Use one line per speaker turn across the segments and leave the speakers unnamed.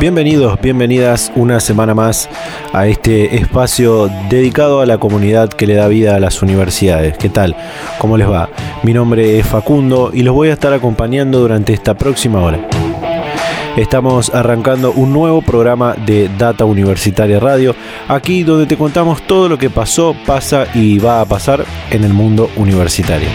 Bienvenidos, bienvenidas una semana más a este espacio dedicado a la comunidad que le da vida a las universidades. ¿Qué tal? ¿Cómo les va? Mi nombre es Facundo y los voy a estar acompañando durante esta próxima hora. Estamos arrancando un nuevo programa de Data Universitaria Radio, aquí donde te contamos todo lo que pasó, pasa y va a pasar en el mundo universitario.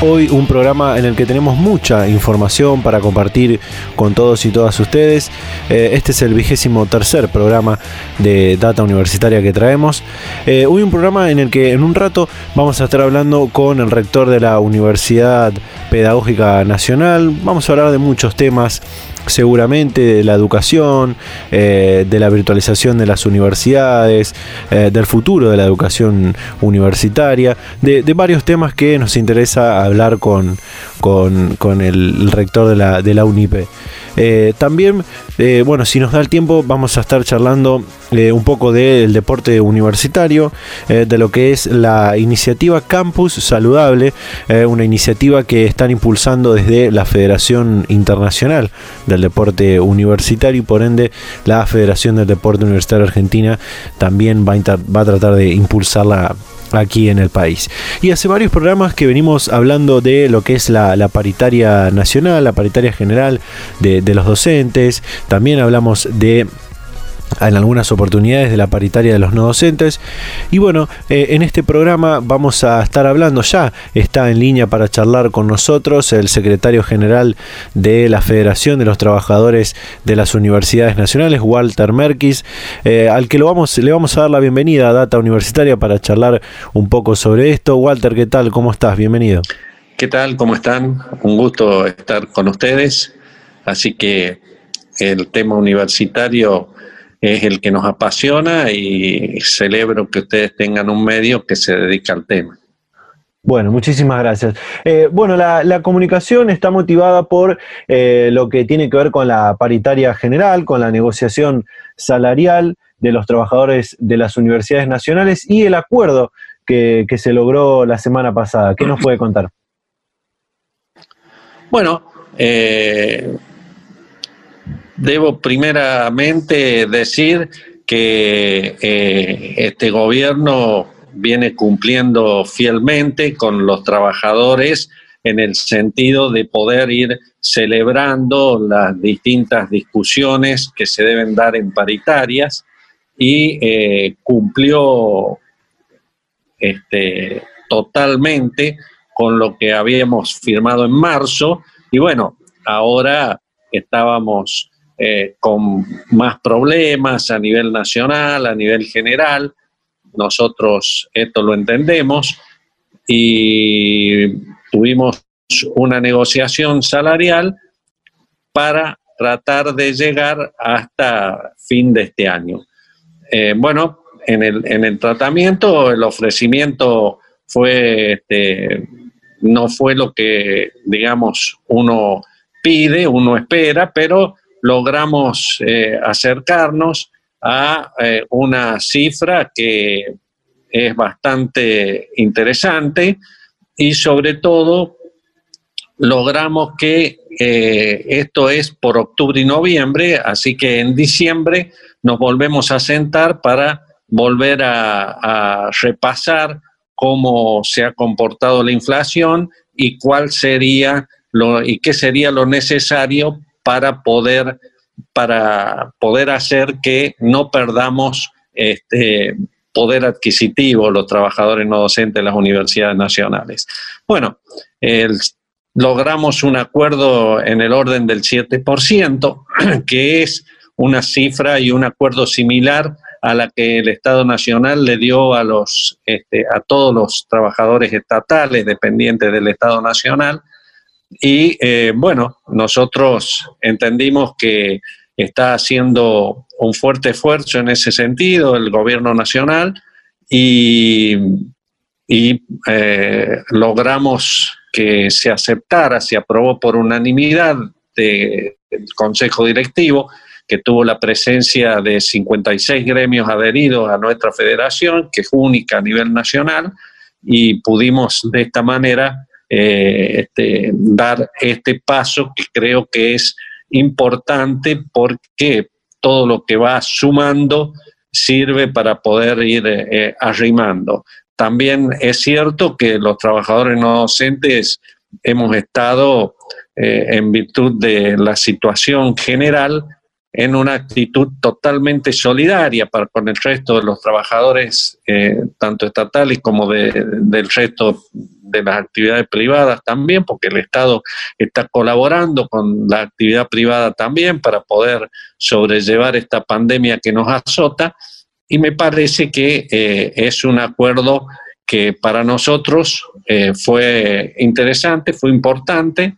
Hoy un programa en el que tenemos mucha información para compartir con todos y todas ustedes. Eh, este es el vigésimo tercer programa de Data Universitaria que traemos. Eh, hoy un programa en el que en un rato vamos a estar hablando con el rector de la Universidad Pedagógica Nacional. Vamos a hablar de muchos temas seguramente de la educación, eh, de la virtualización de las universidades, eh, del futuro de la educación universitaria, de, varios temas que nos interesa hablar con, con, el, rector de la, de la UNIPE. Eh, también, eh, bueno, si nos da el tiempo, vamos a estar charlando eh, un poco del deporte universitario, de lo que es la iniciativa Campus Saludable, una iniciativa que están impulsando desde la Federación Internacional del Deporte Universitario y por ende la Federación del Deporte Universitario Argentina también va va a tratar de impulsarla aquí en el país. Y hace varios programas que venimos hablando de lo que es la, paritaria nacional, la paritaria general de, de los docentes, también hablamos de en algunas oportunidades de la paritaria de los no docentes. Y bueno, eh, en este programa vamos a estar hablando ya, está en línea para charlar con nosotros el secretario general de la Federación de los Trabajadores de las Universidades Nacionales, Walter Merkis, eh, al que lo vamos, le vamos a dar la bienvenida a Data Universitaria para charlar un poco sobre esto. Walter, ¿qué tal? ¿Cómo estás? Bienvenido.
¿Qué tal? ¿Cómo están? Un gusto estar con ustedes. Así que el tema universitario es el que nos apasiona y celebro que ustedes tengan un medio que se dedica al tema.
Bueno, muchísimas gracias. Eh, bueno, la, comunicación está motivada por eh, lo que tiene que ver con la paritaria general, con la negociación salarial de los trabajadores de las universidades nacionales y el acuerdo que, se logró la semana pasada. ¿Qué nos puede contar?
Bueno, eh, Debo primeramente decir que eh, este gobierno viene cumpliendo fielmente con los trabajadores en el sentido de poder ir celebrando las distintas discusiones que se deben dar en paritarias y eh, cumplió este, totalmente con lo que habíamos firmado en marzo. Y bueno, ahora estábamos eh, con más problemas a nivel nacional, a nivel general. Nosotros esto lo entendemos y tuvimos una negociación salarial para tratar de llegar hasta fin de este año. Eh, bueno, en el, en el, tratamiento el ofrecimiento fue, este, no fue lo que, digamos, uno pide, uno espera, pero logramos eh, acercarnos a eh, una cifra que es bastante interesante y sobre todo logramos que eh, esto es por octubre y noviembre, así que en diciembre nos volvemos a sentar para volver a, a repasar cómo se ha comportado la inflación y cuál sería lo, y qué sería lo necesario para poder, para poder hacer que no perdamos este, poder adquisitivo los trabajadores no docentes de las universidades nacionales. Bueno, logramos un acuerdo en el orden del 7%, que es una cifra y un acuerdo similar a la que el Estado Nacional le dio a, los, este, a todos los trabajadores estatales dependientes del Estado Nacional, y eh, bueno, nosotros entendimos que está haciendo un fuerte esfuerzo en ese sentido, el gobierno nacional, y, eh, logramos que se aceptara, se aprobó por unanimidad del Consejo Directivo, que tuvo la presencia de 56 gremios adheridos a nuestra federación, que es única a nivel nacional, y pudimos de esta manera eh, este, dar este paso que creo que es importante porque todo lo que va sumando sirve para poder ir eh, arrimando. También es cierto que los trabajadores no docentes hemos estado, eh, en virtud de la situación general, en una actitud totalmente solidaria para, con el resto de los trabajadores, eh, tanto estatales como del resto de las actividades privadas también, porque el Estado está colaborando con la actividad privada también para poder sobrellevar esta pandemia que nos azota. Y me parece que eh, es un acuerdo que para nosotros eh, fue interesante, fue importante,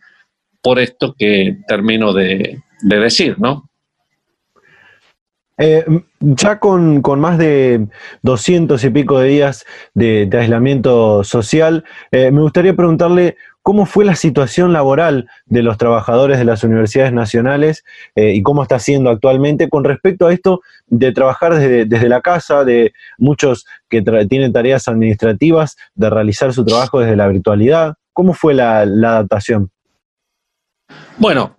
por esto que termino de, de decir, ¿no?
Eh, ya con, más de 200 y pico de días de, aislamiento social, eh, me gustaría preguntarle cómo fue la situación laboral de los trabajadores de las universidades nacionales eh, y cómo está siendo actualmente con respecto a esto de trabajar desde, la casa, de muchos que tienen tareas administrativas, de realizar su trabajo desde la virtualidad. ¿Cómo fue la, la adaptación?
Bueno,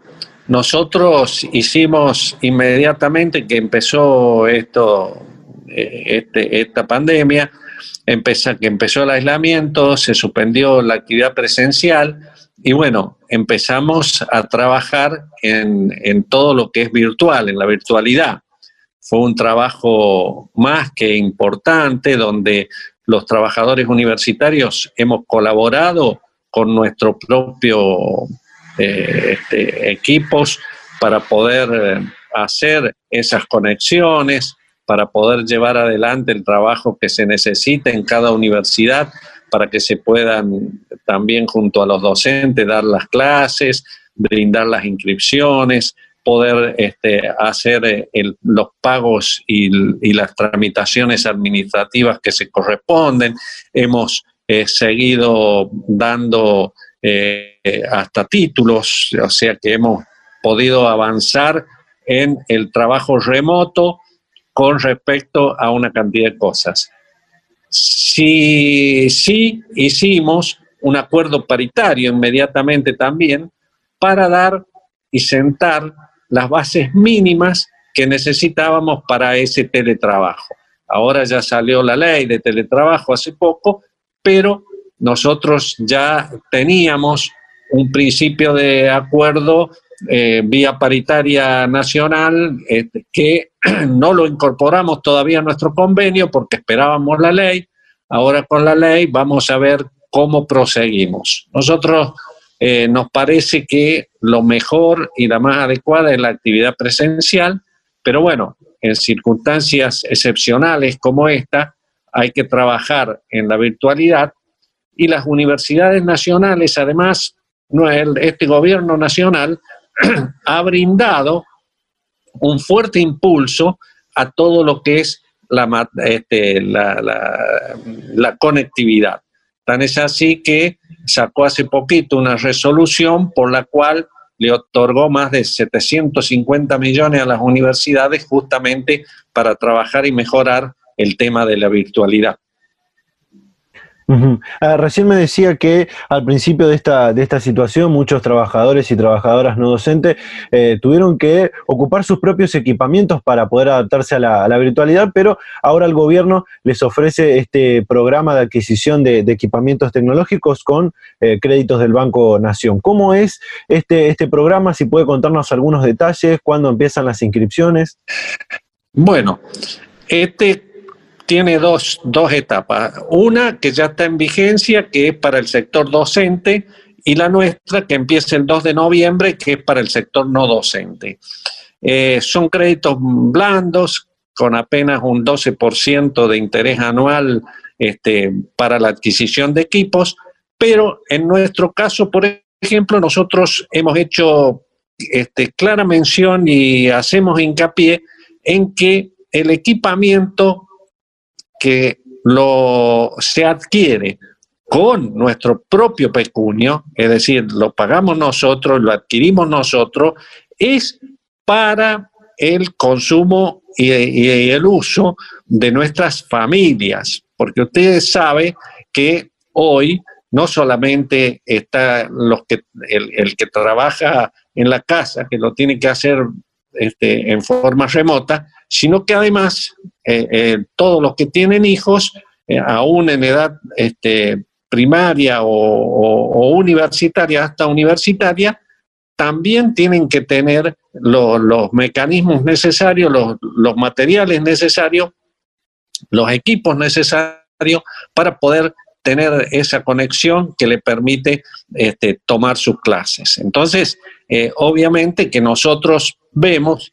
nosotros hicimos inmediatamente que empezó esto, eh, este, esta pandemia, empezó, que empezó el aislamiento, se suspendió la actividad presencial y bueno, empezamos a trabajar en, en todo lo que es virtual, en la virtualidad. Fue un trabajo más que importante donde los trabajadores universitarios hemos colaborado con nuestro propio eh, este, equipos para poder eh, hacer esas conexiones, para poder llevar adelante el trabajo que se necesita en cada universidad, para que se puedan también junto a los docentes dar las clases, brindar las inscripciones, poder este, hacer eh, los pagos y, las tramitaciones administrativas que se corresponden. Hemos seguido dando hasta títulos, o sea que hemos podido avanzar en el trabajo remoto con respecto a una cantidad de cosas. Sí, sí hicimos un acuerdo paritario inmediatamente también para dar y sentar las bases mínimas que necesitábamos para ese teletrabajo. Ahora ya salió la ley de teletrabajo hace poco, pero nosotros ya teníamos un principio de acuerdo eh, vía paritaria nacional este, que no lo incorporamos todavía a nuestro convenio porque esperábamos la ley. Ahora con la ley vamos a ver cómo proseguimos. Nosotros eh, nos parece que lo mejor y la más adecuada es la actividad presencial, pero bueno, en circunstancias excepcionales como esta, hay que trabajar en la virtualidad y las universidades nacionales, además, este gobierno nacional ha brindado un fuerte impulso a todo lo que es la, este, la, conectividad. Tan es así que sacó hace poquito una resolución por la cual le otorgó más de 750 millones a las universidades justamente para trabajar y mejorar el tema de la virtualidad.
Ah, recién me decía que al principio de esta, de esta situación muchos trabajadores y trabajadoras no docentes eh, tuvieron que ocupar sus propios equipamientos para poder adaptarse a la, virtualidad, pero ahora el gobierno les ofrece este programa de adquisición de, equipamientos tecnológicos con eh, créditos del Banco Nación. ¿Cómo es este, este programa? Si puede contarnos algunos detalles, cuándo empiezan las inscripciones.
Bueno, este tiene dos, etapas. Una que ya está en vigencia, que es para el sector docente, y la nuestra, que empieza el 2 de noviembre, que es para el sector no docente. Eh, son créditos blandos, con apenas un 12% de interés anual este, para la adquisición de equipos, pero en nuestro caso, por ejemplo, nosotros hemos hecho este, clara mención y hacemos hincapié en que el equipamiento que lo, se adquiere con nuestro propio pecunio, es decir, lo pagamos nosotros, lo adquirimos nosotros, es para el consumo y, el uso de nuestras familias, porque ustedes saben que hoy no solamente está los que, el, que trabaja en la casa, que lo tiene que hacer este, en forma remota, sino que además eh, eh, todos los que tienen hijos, eh, aún en edad este, primaria o, universitaria, hasta universitaria, también tienen que tener los mecanismos necesarios, los, materiales necesarios, los equipos necesarios para poder tener esa conexión que le permite este, tomar sus clases. Entonces, obviamente que nosotros vemos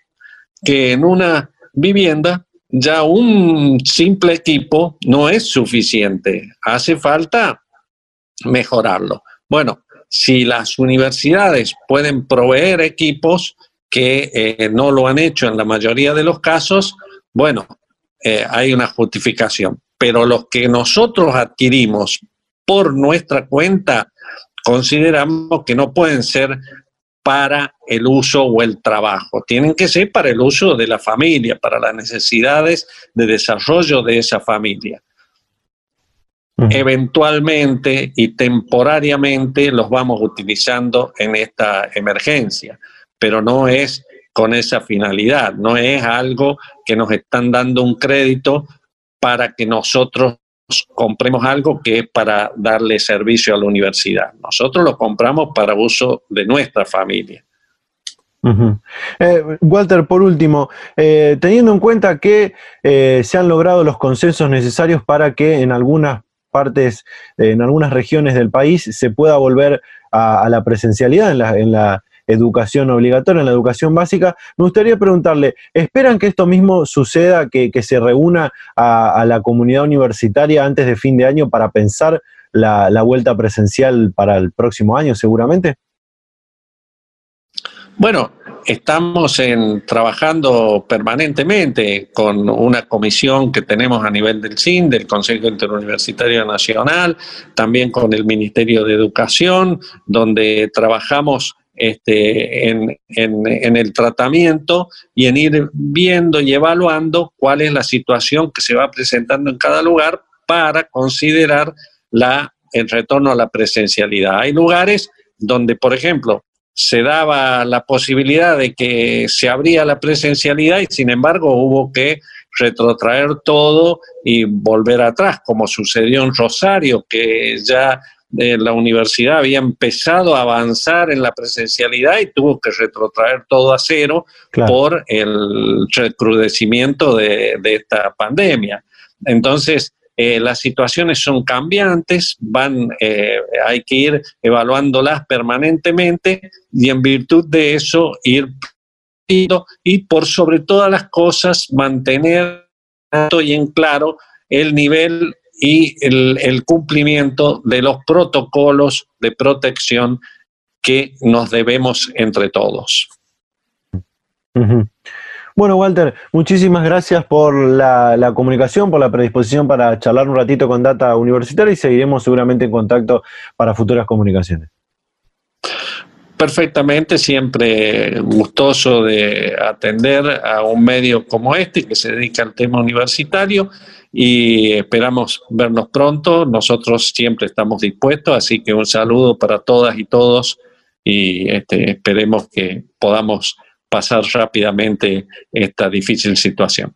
que en una vivienda, ya un simple equipo no es suficiente. Hace falta mejorarlo. Bueno, si las universidades pueden proveer equipos que eh, no lo han hecho en la mayoría de los casos, bueno, eh, hay una justificación. Pero los que nosotros adquirimos por nuestra cuenta, consideramos que no pueden ser para el uso o el trabajo. Tienen que ser para el uso de la familia, para las necesidades de desarrollo de esa familia. Eventualmente y temporariamente los vamos utilizando en esta emergencia, pero no es con esa finalidad, no es algo que nos están dando un crédito para que nosotros compremos algo que es para darle servicio a la universidad. Nosotros lo compramos para uso de nuestra familia.
Eh, Walter, por último, eh, teniendo en cuenta que eh, se han logrado los consensos necesarios para que en algunas partes, en algunas regiones del país se pueda volver a, la presencialidad en la educación obligatoria, en la educación básica. Me gustaría preguntarle, ¿esperan que esto mismo suceda, que, se reúna a, la comunidad universitaria antes de fin de año para pensar la, vuelta presencial para el próximo año seguramente?
Bueno, estamos en, trabajando permanentemente con una comisión que tenemos a nivel del CIN, del Consejo Interuniversitario Nacional, también con el Ministerio de Educación, donde trabajamos este, en, el tratamiento y en ir viendo y evaluando cuál es la situación que se va presentando en cada lugar para considerar la, el retorno a la presencialidad. Hay lugares donde, por ejemplo, se daba la posibilidad de que se abría la presencialidad y sin embargo hubo que retrotraer todo y volver atrás, como sucedió en Rosario, que ya la universidad había empezado a avanzar en la presencialidad y tuvo que retrotraer todo a cero por el recrudecimiento de, esta pandemia. Entonces, eh, las situaciones son cambiantes, van, eh, hay que ir evaluándolas permanentemente y en virtud de eso ir y por sobre todas las cosas mantener y en claro el nivel y el, cumplimiento de los protocolos de protección que nos debemos entre todos.
Bueno, Walter, muchísimas gracias por la, comunicación, por la predisposición para charlar un ratito con Data Universitaria y seguiremos seguramente en contacto para futuras comunicaciones.
Perfectamente, siempre gustoso de atender a un medio como este que se dedica al tema universitario y esperamos vernos pronto. Nosotros siempre estamos dispuestos, así que un saludo para todas y todos y este, esperemos que podamos pasar rápidamente esta difícil situación.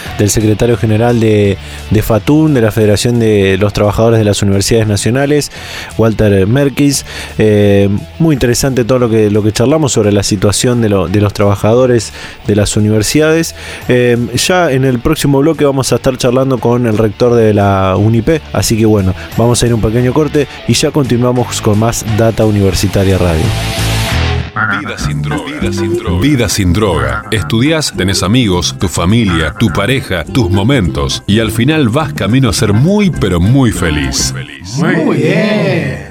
del secretario general de, de FATUN, de la Federación de los Trabajadores de las Universidades Nacionales, Walter Merkis. Eh, muy interesante todo lo que, lo que charlamos sobre la situación de, los trabajadores de las universidades. Eh, ya en el próximo bloque vamos a estar charlando con el rector de la UNIP, así que bueno, vamos a ir un pequeño corte y ya continuamos con más Data Universitaria Radio.
Vida sin droga. Vida sin droga. Vida sin droga. Estudias, tenés amigos, tu familia, tu pareja, tus momentos. Y al final vas camino a ser muy, pero muy feliz. Muy bien.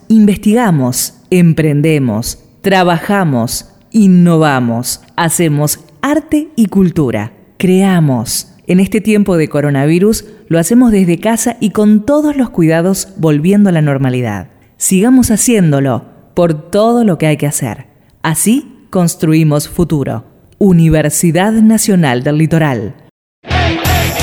investigamos, emprendemos, trabajamos, innovamos, hacemos arte y cultura, creamos. En este tiempo de coronavirus lo hacemos desde casa y con todos los cuidados volviendo a la normalidad. Sigamos haciéndolo por todo lo que hay que hacer. Así construimos futuro. Universidad Nacional del Litoral.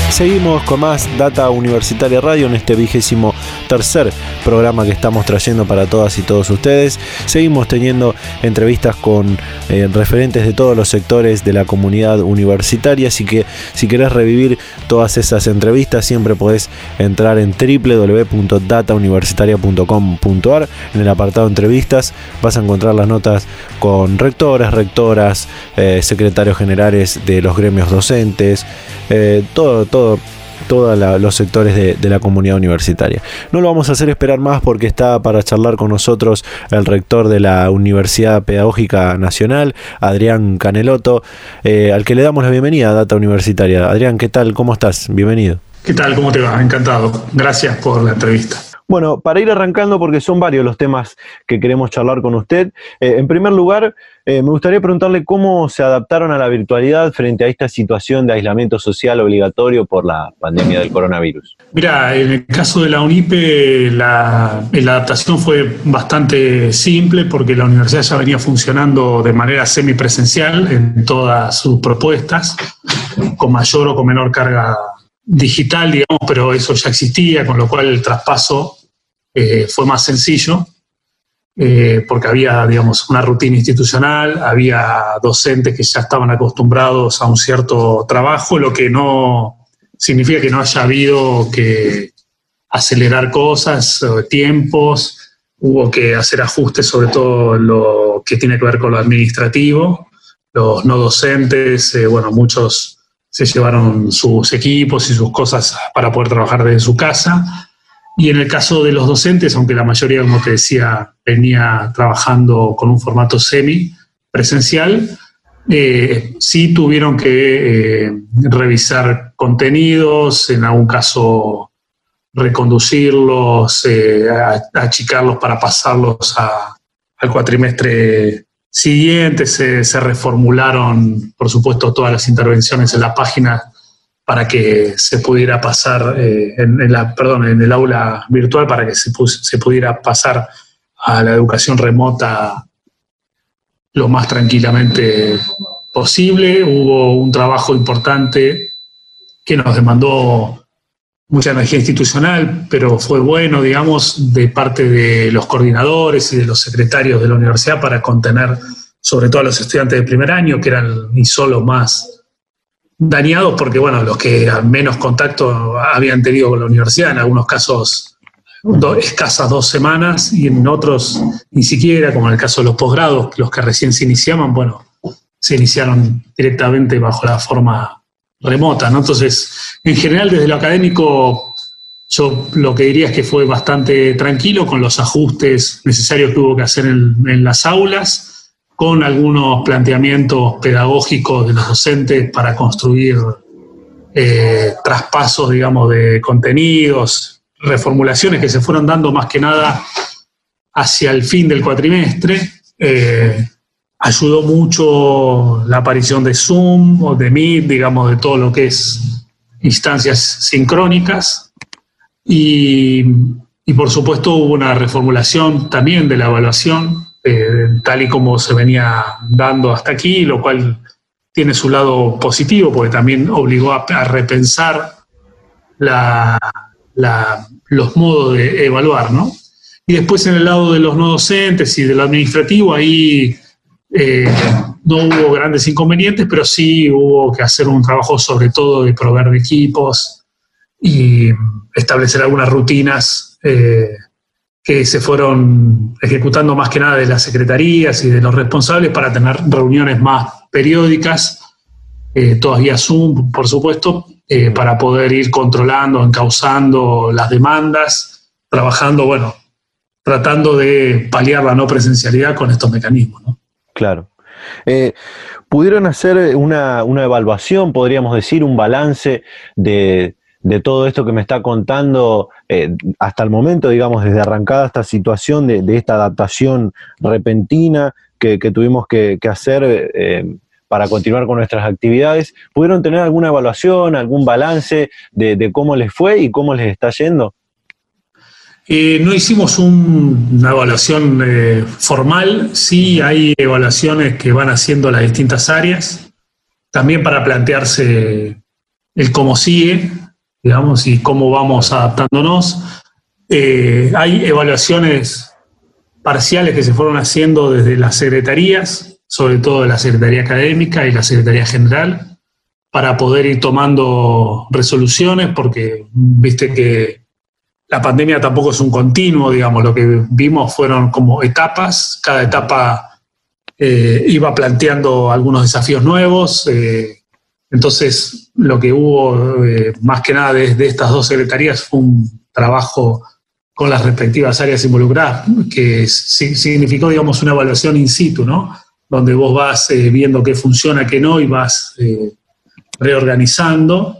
Seguimos con más Data Universitaria Radio en este vigésimo tercer programa que estamos trayendo para todas y todos ustedes. Seguimos teniendo entrevistas con eh, referentes de todos los sectores de la comunidad universitaria, así que si querés revivir todas esas entrevistas siempre podés entrar en www.datauniversitaria.com.ar en el apartado entrevistas vas a encontrar las notas con rectores, rectoras, eh, secretarios generales de los gremios docentes, eh, todo, todo todos los sectores de, la comunidad universitaria. No lo vamos a hacer esperar más porque está para charlar con nosotros el rector de la Universidad Pedagógica Nacional, Adrián Caneloto, eh, al que le damos la bienvenida a Data Universitaria. Adrián, ¿qué tal? ¿Cómo estás? Bienvenido.
¿Qué tal? ¿Cómo te va? Encantado. Gracias por la entrevista.
Bueno, para ir arrancando, porque son varios los temas que queremos charlar con usted, eh, en primer lugar, eh, me gustaría preguntarle cómo se adaptaron a la virtualidad frente a esta situación de aislamiento social obligatorio por la pandemia del coronavirus.
Mira, en el caso de la UNIPE, la, la adaptación fue bastante simple porque la universidad ya venía funcionando de manera semipresencial en todas sus propuestas, con mayor o con menor carga digital, digamos, pero eso ya existía, con lo cual el traspaso eh, fue más sencillo, eh, porque había, digamos, una rutina institucional, había docentes que ya estaban acostumbrados a un cierto trabajo, lo que no significa que no haya habido que acelerar cosas, tiempos, hubo que hacer ajustes sobre todo lo que tiene que ver con lo administrativo, los no docentes, eh, bueno, muchos se llevaron sus equipos y sus cosas para poder trabajar desde su casa y en el caso de los docentes, aunque la mayoría, como te decía, venía trabajando con un formato semi presencial, eh, sí tuvieron que eh, revisar contenidos, en algún caso reconducirlos, eh, achicarlos para pasarlos al cuatrimestre siguiente. Se, reformularon, por supuesto, todas las intervenciones en la página para que se pudiera pasar, eh, en, la, perdón, en el aula virtual, para que se, se pudiera pasar a la educación remota lo más tranquilamente posible. Hubo un trabajo importante que nos demandó mucha energía institucional, pero fue bueno, digamos, de parte de los coordinadores y de los secretarios de la universidad para contener sobre todo a los estudiantes de primer año, que eran ni solo más dañados porque, bueno, los que menos contacto habían tenido con la universidad, en algunos casos escasas dos semanas y en otros ni siquiera, como en el caso de los posgrados, los que recién se iniciaban, bueno, se iniciaron directamente bajo la forma remota. Entonces, en general, desde lo académico, yo lo que diría es que fue bastante tranquilo con los ajustes necesarios que hubo que hacer en las aulas con algunos planteamientos pedagógicos de los docentes para construir eh, traspasos, digamos, de contenidos, reformulaciones que se fueron dando más que nada hacia el fin del cuatrimestre. Eh, ayudó mucho la aparición de Zoom o de Meet, digamos, de todo lo que es instancias sincrónicas y, por supuesto hubo una reformulación también de la evaluación, eh, tal y como se venía dando hasta aquí, lo cual tiene su lado positivo porque también obligó a, repensar los modos de evaluar, ¿no? Y después en el lado de los no docentes y del administrativo, ahí eh, no hubo grandes inconvenientes, pero sí hubo que hacer un trabajo sobre todo de proveer de equipos y establecer algunas rutinas eh, que se fueron ejecutando más que nada de las secretarías y de los responsables para tener reuniones más periódicas, eh, todavía Zoom, por supuesto, para poder ir controlando, encauzando las demandas, trabajando, bueno, tratando de paliar la no presencialidad con estos mecanismos. ¿no?
Claro. Eh, ¿Pudieron hacer una, evaluación, podríamos decir, un balance de, todo esto que me está contando eh, hasta el momento, digamos, desde arrancada esta situación de, esta adaptación repentina que, tuvimos que, hacer eh, para continuar con nuestras actividades? ¿Pudieron tener alguna evaluación, algún balance de cómo les fue y cómo les está yendo?
Eh, no hicimos una evaluación formal, sí hay evaluaciones que van haciendo las distintas áreas, también para plantearse el cómo sigue, digamos, y cómo vamos adaptándonos. Eh, hay evaluaciones parciales que se fueron haciendo desde las secretarías, sobre todo de la Secretaría Académica y la Secretaría General, para poder ir tomando resoluciones, porque viste que la pandemia tampoco es un continuo, digamos, lo que vimos fueron como etapas, cada etapa eh, iba planteando algunos desafíos nuevos, eh, entonces lo que hubo eh, más que nada desde estas dos secretarías fue un trabajo con las respectivas áreas involucradas, que significó, digamos, una evaluación in situ, ¿no? Donde vos vas viendo qué funciona, qué no, y vas reorganizando.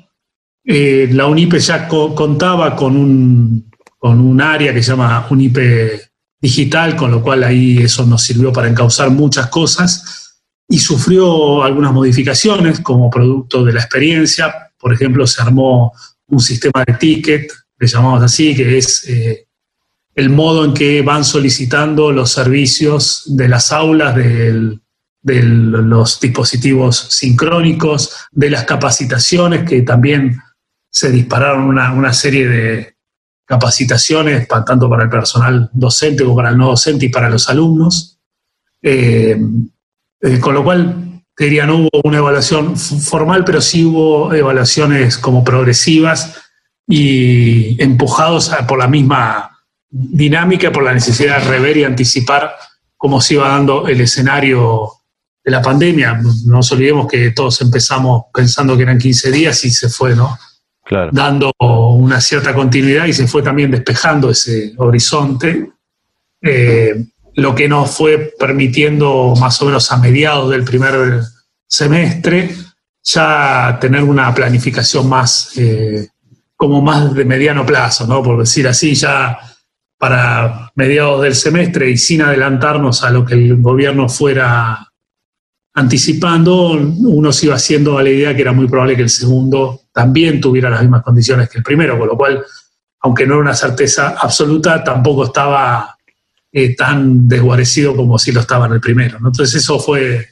Eh, la UNIPE ya contaba con un, con un área que se llama UNIPE Digital, con lo cual ahí eso nos sirvió para encauzar muchas cosas y sufrió algunas modificaciones como producto de la experiencia. Por ejemplo, se armó un sistema de ticket, le llamamos así, que es eh, el modo en que van solicitando los servicios de las aulas de los dispositivos sincrónicos, de las capacitaciones que también se dispararon una, serie de capacitaciones, tanto para el personal docente como para el no docente y para los alumnos. Eh, eh, con lo cual, te diría, no hubo una evaluación formal, pero sí hubo evaluaciones como progresivas y empujados por la misma dinámica, por la necesidad de rever y anticipar cómo se iba dando el escenario de la pandemia. No nos olvidemos que todos empezamos pensando que eran 15 días y se fue, ¿no? dando una cierta continuidad y se fue también despejando ese horizonte, eh, lo que nos fue permitiendo más o menos a mediados del primer semestre ya tener una planificación más, eh, como más de mediano plazo, ¿no? por decir así, ya para mediados del semestre y sin adelantarnos a lo que el gobierno fuera anticipando, uno se iba haciendo a la idea que era muy probable que el segundo también tuviera las mismas condiciones que el primero, con lo cual, aunque no era una certeza absoluta, tampoco estaba eh, tan desguarecido como si lo estaba en el primero. Entonces eso fue,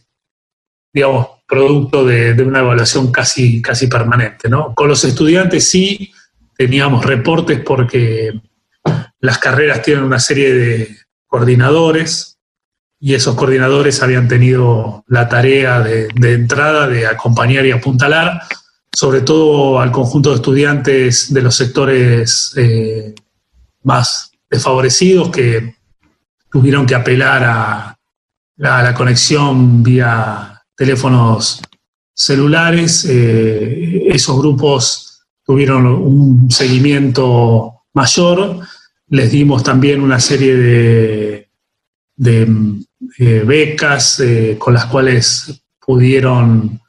digamos, producto de, una evaluación casi, casi permanente. ¿no? Con los estudiantes sí teníamos reportes porque las carreras tienen una serie de coordinadores y esos coordinadores habían tenido la tarea de, entrada de acompañar y apuntalar, sobre todo al conjunto de estudiantes de los sectores eh, más desfavorecidos que tuvieron que apelar a, la conexión vía teléfonos celulares. Eh, esos grupos tuvieron un seguimiento mayor. Les dimos también una serie de, de eh, becas eh, con las cuales pudieron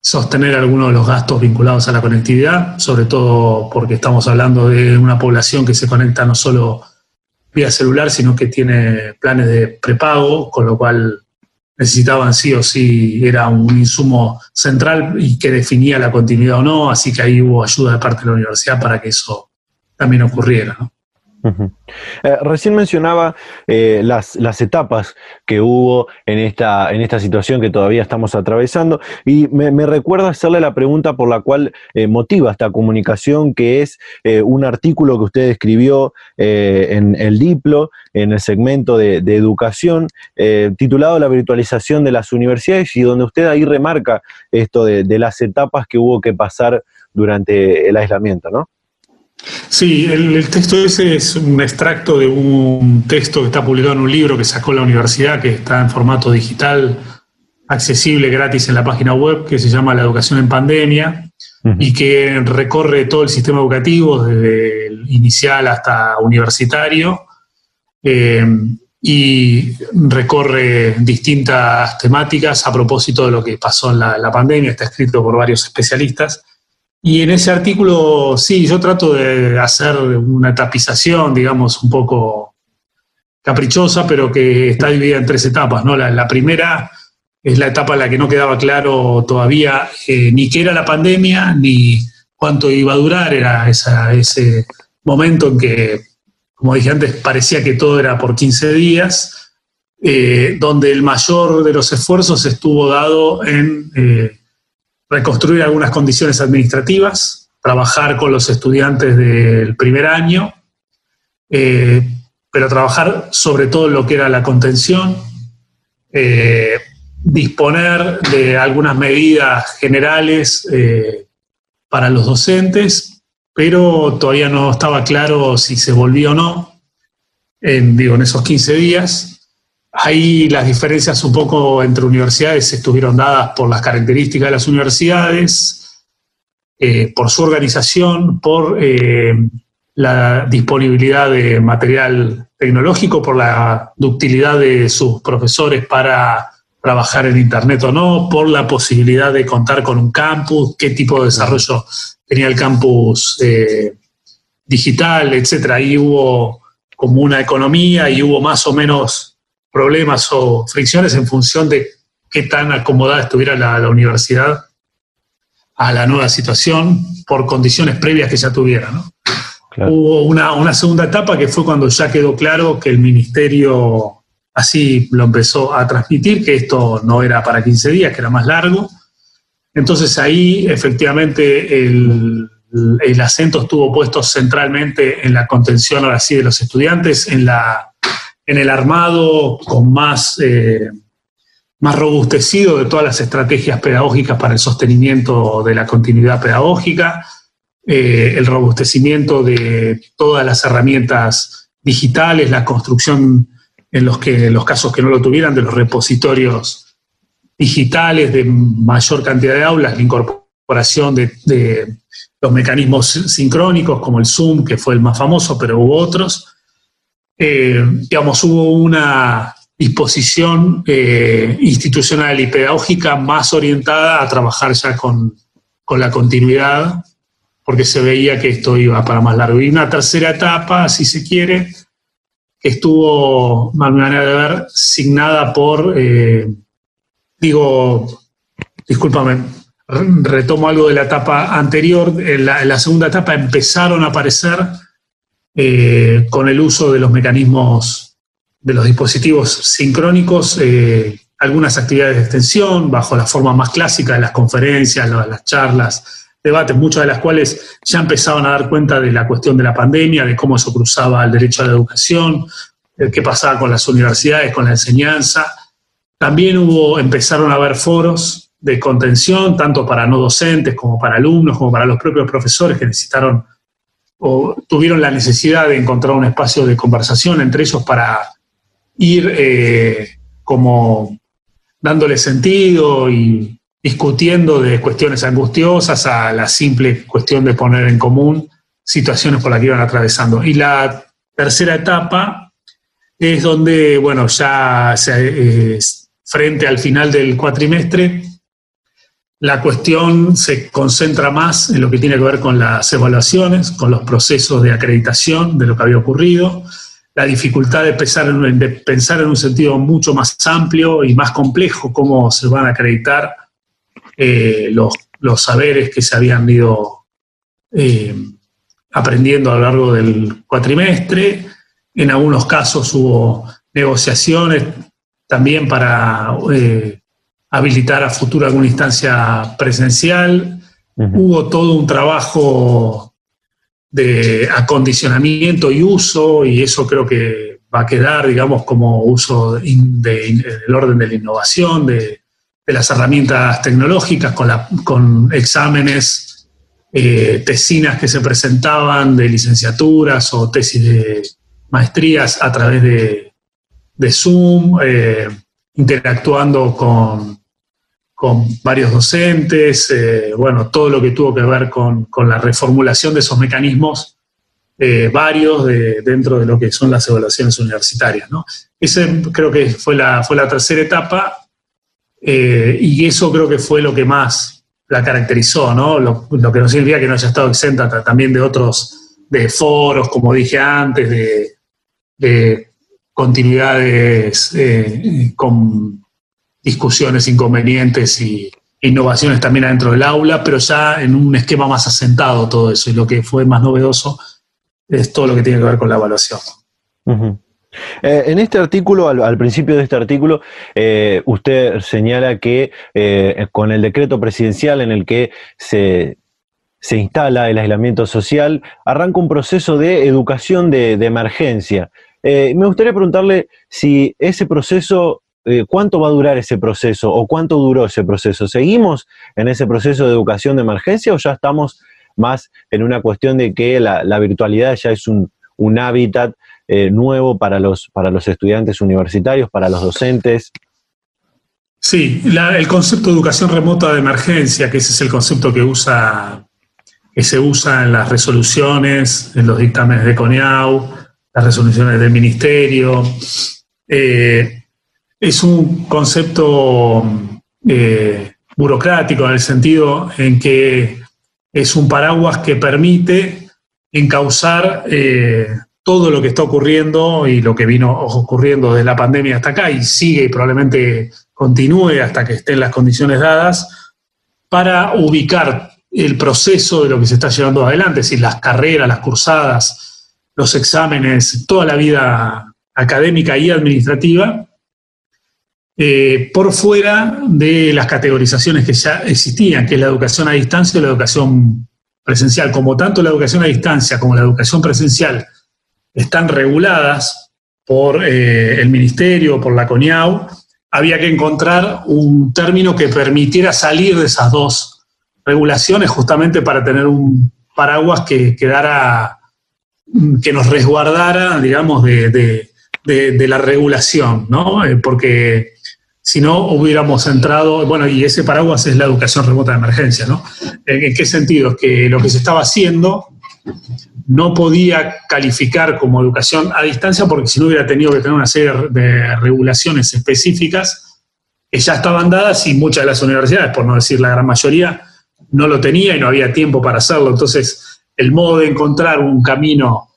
sostener algunos de los gastos vinculados a la conectividad, sobre todo porque estamos hablando de una población que se conecta no solo vía celular, sino que tiene planes de prepago, con lo cual necesitaban sí o sí, era un insumo central y que definía la continuidad o no, así que ahí hubo ayuda de parte de la universidad para que eso también ocurriera. ¿no?
Eh, recién mencionaba eh, las, las, etapas que hubo en esta, en esta situación que todavía estamos atravesando y me, recuerda hacerle la pregunta por la cual eh, motiva esta comunicación, que es un artículo que usted escribió en el Diplo, en el segmento de, educación, titulado La virtualización de las universidades y donde usted ahí remarca esto de, de las etapas que hubo que pasar durante el aislamiento, ¿no?
Sí, el, texto ese es un extracto de un texto que está publicado en un libro que sacó la universidad, que está en formato digital, accesible gratis en la página web, que se llama La educación en pandemia, y que recorre todo el sistema educativo, desde el inicial hasta universitario, eh, y recorre distintas temáticas a propósito de lo que pasó en la pandemia, está escrito por varios especialistas. Y en ese artículo, sí, yo trato de hacer una tapización, digamos, un poco caprichosa, pero que está dividida en tres etapas. ¿no? La, primera es la etapa en la que no quedaba claro todavía eh, ni qué era la pandemia, ni cuánto iba a durar. Era ese momento en que, como dije antes, parecía que todo era por 15 días, eh, donde el mayor de los esfuerzos estuvo dado en... Eh, reconstruir algunas condiciones administrativas, trabajar con los estudiantes del primer año, eh, pero trabajar sobre todo en lo que era la contención, eh, disponer de algunas medidas generales eh, para los docentes, pero todavía no estaba claro si se volvió o no en, digo, en esos 15 días. Ahí las diferencias un poco entre universidades estuvieron dadas por las características de las universidades, eh, por su organización, por eh, la disponibilidad de material tecnológico, por la ductilidad de sus profesores para trabajar en Internet o no, por la posibilidad de contar con un campus, qué tipo de desarrollo tenía el campus eh, digital, etc. Ahí hubo como una economía y hubo más o menos problemas o fricciones en función de qué tan acomodada estuviera la, universidad a la nueva situación por condiciones previas que ya tuviera. Hubo una, segunda etapa que fue cuando ya quedó claro que el ministerio así lo empezó a transmitir, que esto no era para 15 días, que era más largo. Entonces ahí efectivamente el, el acento estuvo puesto centralmente en la contención ahora sí de los estudiantes, en la en el armado con más, eh, más robustecido de todas las estrategias pedagógicas para el sostenimiento de la continuidad pedagógica, eh, el robustecimiento de todas las herramientas digitales, la construcción en los, que, los casos que no lo tuvieran de los repositorios digitales de mayor cantidad de aulas, la incorporación de los mecanismos sincrónicos como el Zoom, que fue el más famoso, pero hubo otros, eh, digamos, hubo una disposición eh, institucional y pedagógica más orientada a trabajar ya con, con, la continuidad, porque se veía que esto iba para más largo. Y una tercera etapa, si se quiere, que estuvo, a mi manera de ver, signada por, eh, digo, discúlpame, retomo algo de la etapa anterior, en la segunda etapa empezaron a aparecer eh, con el uso de los mecanismos de los dispositivos sincrónicos, eh, algunas actividades de extensión bajo la forma más clásica de las conferencias, las charlas, debates, muchas de las cuales ya empezaban a dar cuenta de la cuestión de la pandemia, de cómo eso cruzaba el derecho a la educación, qué pasaba con las universidades, con la enseñanza. También hubo, empezaron a haber foros de contención, tanto para no docentes como para alumnos, como para los propios profesores que necesitaron o tuvieron la necesidad de encontrar un espacio de conversación entre ellos para ir eh, como dándole sentido y discutiendo de cuestiones angustiosas a la simple cuestión de poner en común situaciones por las que iban atravesando. Y la tercera etapa es donde, bueno, ya eh, frente al final del cuatrimestre, la cuestión se concentra más en lo que tiene que ver con las evaluaciones, con los procesos de acreditación de lo que había ocurrido. la dificultad de pensar, en, un sentido mucho más amplio y más complejo cómo se van a acreditar eh, los, los, saberes que se habían ido eh, aprendiendo a lo largo del cuatrimestre. En algunos casos hubo negociaciones también para eh, habilitar a futuro alguna instancia presencial. Hubo todo un trabajo de acondicionamiento y uso, y eso creo que va a quedar, digamos, como uso del orden de la innovación, de, las herramientas tecnológicas, con, con exámenes, eh, tesinas que se presentaban de licenciaturas o tesis de maestrías a través de, de Zoom, eh, interactuando con, con, varios docentes, eh, bueno, todo lo que tuvo que ver con, con la reformulación de esos mecanismos, eh, varios de, dentro de lo que son las evaluaciones universitarias. ¿no? Creo que fue la, fue la tercera etapa y eso creo que fue lo que más la caracterizó, ¿no? Lo, que no significa que no haya estado exenta también de otros, de foros, como dije antes, de continuidades eh, con discusiones inconvenientes y innovaciones también adentro del aula, pero ya en un esquema más asentado todo eso. Y lo que fue más novedoso es todo lo que tiene que ver con la evaluación.
Eh, en este artículo, al, principio de este artículo, eh, usted señala que con el decreto presidencial en el que se, se, instala el aislamiento social, arranca un proceso de educación de emergencia. Eh, me gustaría preguntarle si ese proceso, eh, ¿cuánto va a durar ese proceso o cuánto duró ese proceso? ¿Seguimos en ese proceso de educación de emergencia o ya estamos más en una cuestión de que la, virtualidad ya es un, hábitat eh, nuevo para los, para los estudiantes universitarios, para los docentes?
Sí, el concepto de educación remota de emergencia, que ese es el concepto que usa que se usa en las resoluciones, en los dictámenes de CONIAU, las resoluciones del ministerio. Eh, es un concepto eh, burocrático en el sentido en que es un paraguas que permite encauzar eh, todo lo que está ocurriendo y lo que vino ocurriendo desde la pandemia hasta acá y sigue y probablemente continúe hasta que estén las condiciones dadas para ubicar el proceso de lo que se está llevando adelante, es decir, las carreras, las cursadas, los exámenes, toda la vida académica y administrativa, eh, por fuera de las categorizaciones que ya existían, que es la educación a distancia y la educación presencial. Como tanto la educación a distancia como la educación presencial están reguladas por eh, el Ministerio, por la CONIAU, había que encontrar un término que permitiera salir de esas dos regulaciones justamente para tener un paraguas que quedara que nos resguardara, digamos, de, la regulación, ¿no? Eh, porque si no hubiéramos entrado, bueno, y ese paraguas es la educación remota de emergencia, ¿no? ¿En, qué sentido? Es que lo que se estaba haciendo no podía calificar como educación a distancia porque si no hubiera tenido que tener una serie de regulaciones específicas que ya estaban dadas y muchas de las universidades, por no decir la gran mayoría, no lo tenía y no había tiempo para hacerlo. Entonces, el modo de encontrar un camino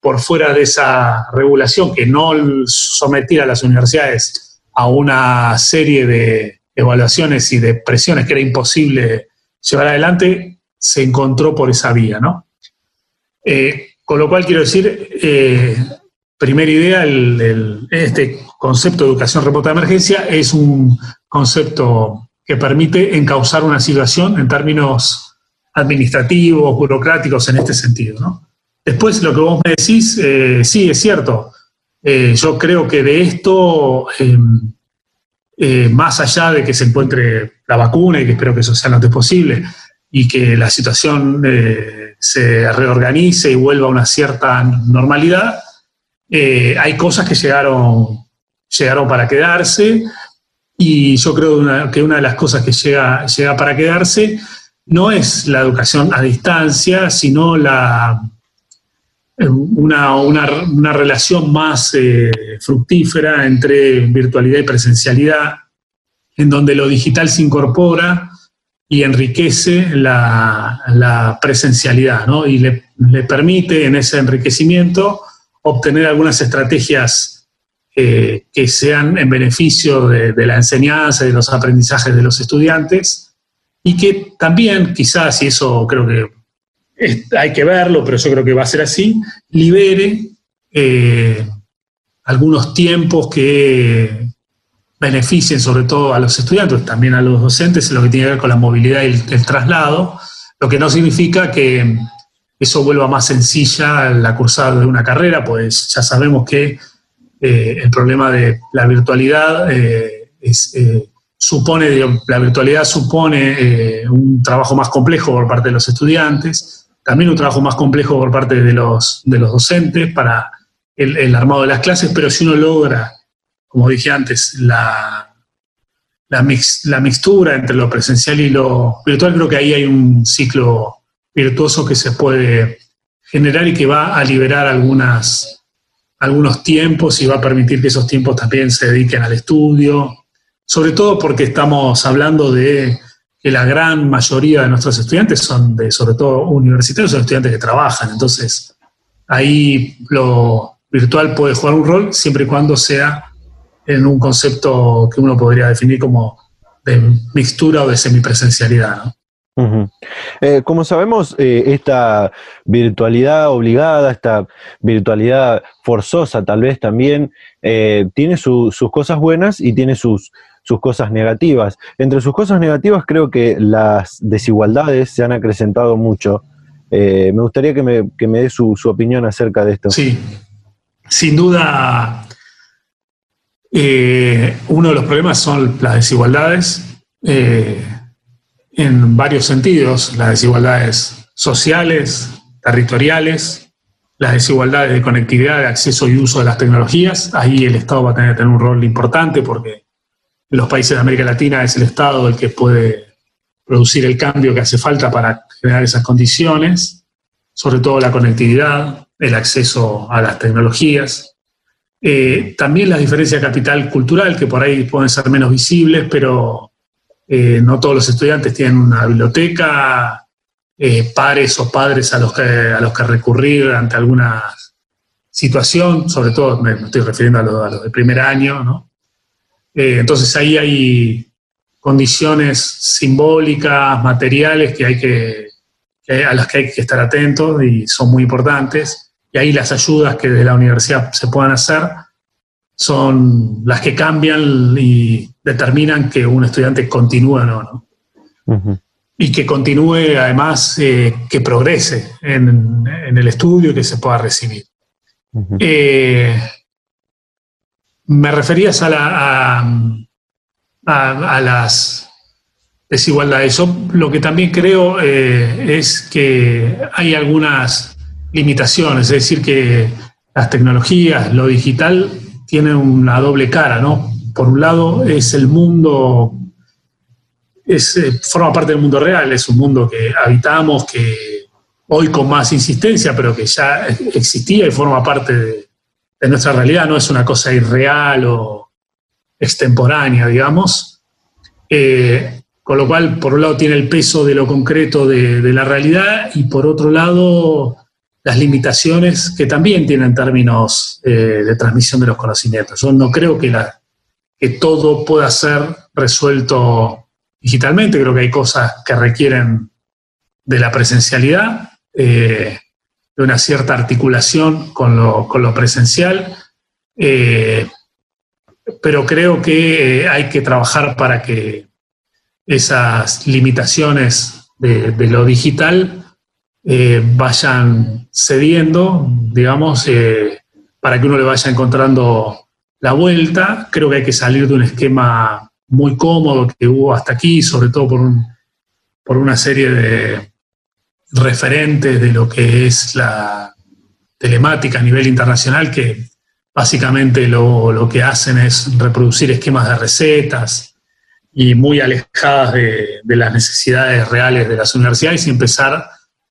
por fuera de esa regulación que no sometiera a las universidades a una serie de evaluaciones y de presiones que era imposible llevar adelante, se encontró por esa vía, ¿no? Eh, con lo cual quiero decir, eh, primera idea, este concepto de educación remota de emergencia es un concepto que permite encauzar una situación en términos administrativos, burocráticos en este sentido. ¿no? Después, lo que vos me decís, eh, sí, es cierto. Eh, yo creo que de esto, em, eh, más allá de que se encuentre la vacuna, y que espero que eso sea lo antes posible, y que la situación se reorganice y vuelva a una cierta normalidad, hay cosas que llegaron, llegaron para quedarse, y yo creo que una de las cosas que llega, llega para quedarse no es la educación a distancia, sino la, eh, una, relación más eh, fructífera entre virtualidad y presencialidad, en donde lo digital se incorpora y enriquece la, presencialidad, ¿no? y le, permite en ese enriquecimiento obtener algunas estrategias eh, que sean en beneficio de, la enseñanza y de los aprendizajes de los estudiantes y que también, quizás, y eso creo que hay que verlo, pero yo creo que va a ser así, libere eh, algunos tiempos que beneficien sobre todo a los estudiantes, también a los docentes, en lo que tiene que ver con la movilidad y el, traslado, lo que no significa que eso vuelva más sencilla la cursada de una carrera, pues ya sabemos que eh, el problema de la virtualidad eh, eh, supone, la virtualidad supone un trabajo más complejo por parte de los estudiantes, también un trabajo más complejo por parte de los, de los docentes para el, armado de las clases, pero si uno logra como dije antes, la, la, mixtura entre lo presencial y lo virtual, creo que ahí hay un ciclo virtuoso que se puede generar y que va a liberar algunos tiempos y va a permitir que esos tiempos también se dediquen al estudio, sobre todo porque estamos hablando de que la gran mayoría de nuestros estudiantes son de, sobre todo universitarios, son estudiantes que trabajan, entonces ahí lo virtual puede jugar un rol siempre y cuando sea en un concepto que uno podría definir como de mixtura o de semipresencialidad.
Eh, como sabemos, eh, esta virtualidad obligada, esta virtualidad forzosa tal vez también, eh, tiene sus cosas buenas y tiene sus, sus cosas negativas. Entre sus cosas negativas creo que las desigualdades se han acrecentado mucho. me gustaría que me, que me dé su, su opinión acerca de esto.
Sí, sin duda eh, uno de los problemas son las desigualdades eh, en varios sentidos, las desigualdades sociales, territoriales, las desigualdades de conectividad, de acceso y uso de las tecnologías. Ahí el Estado va a tener, tener un rol importante porque los países de América Latina es el Estado el que puede producir el cambio que hace falta para generar esas condiciones, sobre todo la conectividad, el acceso a las tecnologías. Eh, también las diferencias de capital cultural, que por ahí pueden ser menos visibles, pero eh, no todos los estudiantes tienen una biblioteca, eh, pares o padres a los, que, a los que recurrir ante alguna situación, sobre todo me, estoy refiriendo a los lo de primer año, ¿no? Entonces ahí hay condiciones simbólicas, materiales que hay que, a las que hay que estar atentos y son muy importantes y ahí las ayudas que de la universidad se puedan hacer son las que cambian y determinan que un estudiante continúe o no. Y que continúe además, eh, que progrese en, el estudio y que se pueda recibir. Eh, me referías a, la, a, las desigualdades. Lo que también creo eh, es que hay algunas limitaciones, es decir, que las tecnologías, lo digital, tienen una doble cara, ¿no? Por un lado es el mundo, es, eh, forma parte del mundo real, es un mundo que habitamos, que hoy con más insistencia, pero que ya existía y forma parte de, nuestra realidad, no es una cosa irreal o extemporánea, digamos. Eh, con lo cual, por un lado, tiene el peso de lo concreto de, de la realidad y por otro lado, las limitaciones que también tienen términos eh, de transmisión de los conocimientos. Yo no creo que, la, que todo pueda ser resuelto digitalmente, creo que hay cosas que requieren de la presencialidad, eh, de una cierta articulación con lo, con lo presencial, eh, pero creo que hay que trabajar para que esas limitaciones de, lo digital eh, vayan cediendo, digamos, eh, para que uno le vaya encontrando la vuelta. Creo que hay que salir de un esquema muy cómodo que hubo hasta aquí, sobre todo por, por una serie de referentes de lo que es la telemática a nivel internacional, que básicamente lo, que hacen es reproducir esquemas de recetas y muy alejadas de, de las necesidades reales de las universidades y empezar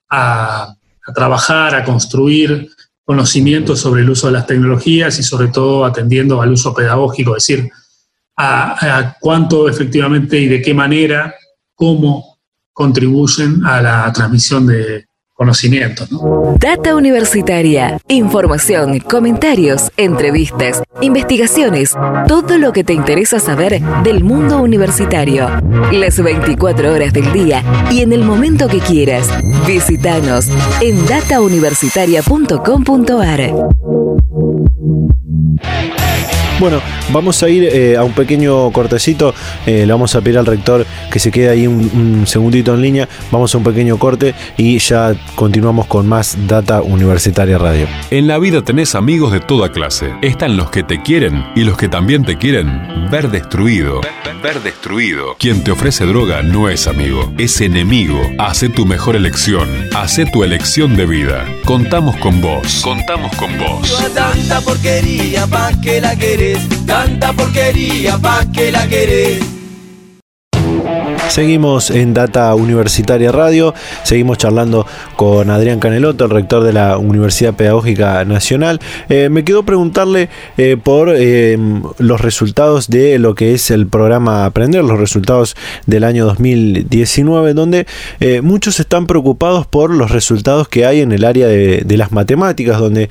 a, trabajar, a construir conocimientos sobre el uso de las tecnologías y sobre todo atendiendo al uso pedagógico, es decir, a, cuánto efectivamente y de qué manera, cómo contribuyen a la transmisión de conocimientos.
Data Universitaria. Información, comentarios, entrevistas, investigaciones, todo lo que te interesa saber del mundo universitario. Las 24 horas del día y en el momento que quieras. Visítanos en datauniversitaria.com.ar.
Bueno, vamos a ir eh, a un pequeño cortecito. Eh, le vamos a pedir al rector que se quede ahí un, segundito en línea. Vamos a un pequeño corte y ya continuamos con más Data Universitaria Radio.
En la vida tenés amigos de toda clase. Están los que te quieren y los que también te quieren ver destruido. Ver, destruido. Quien te ofrece droga no es amigo, es enemigo. Hace tu mejor elección. Hace tu elección de vida. Contamos con vos. Contamos con vos.
tanta porquería, ¿pa' que la querés? Tanta porquería, ¿pa' que la querés?
Seguimos en Data Universitaria Radio, seguimos charlando con Adrián Caneloto, el rector de la Universidad Pedagógica Nacional. Eh, me quedó preguntarle eh, por eh, los resultados de lo que es el programa Aprender, los resultados del año 2019, donde muchos están preocupados por los resultados que hay en el área de, de las matemáticas, donde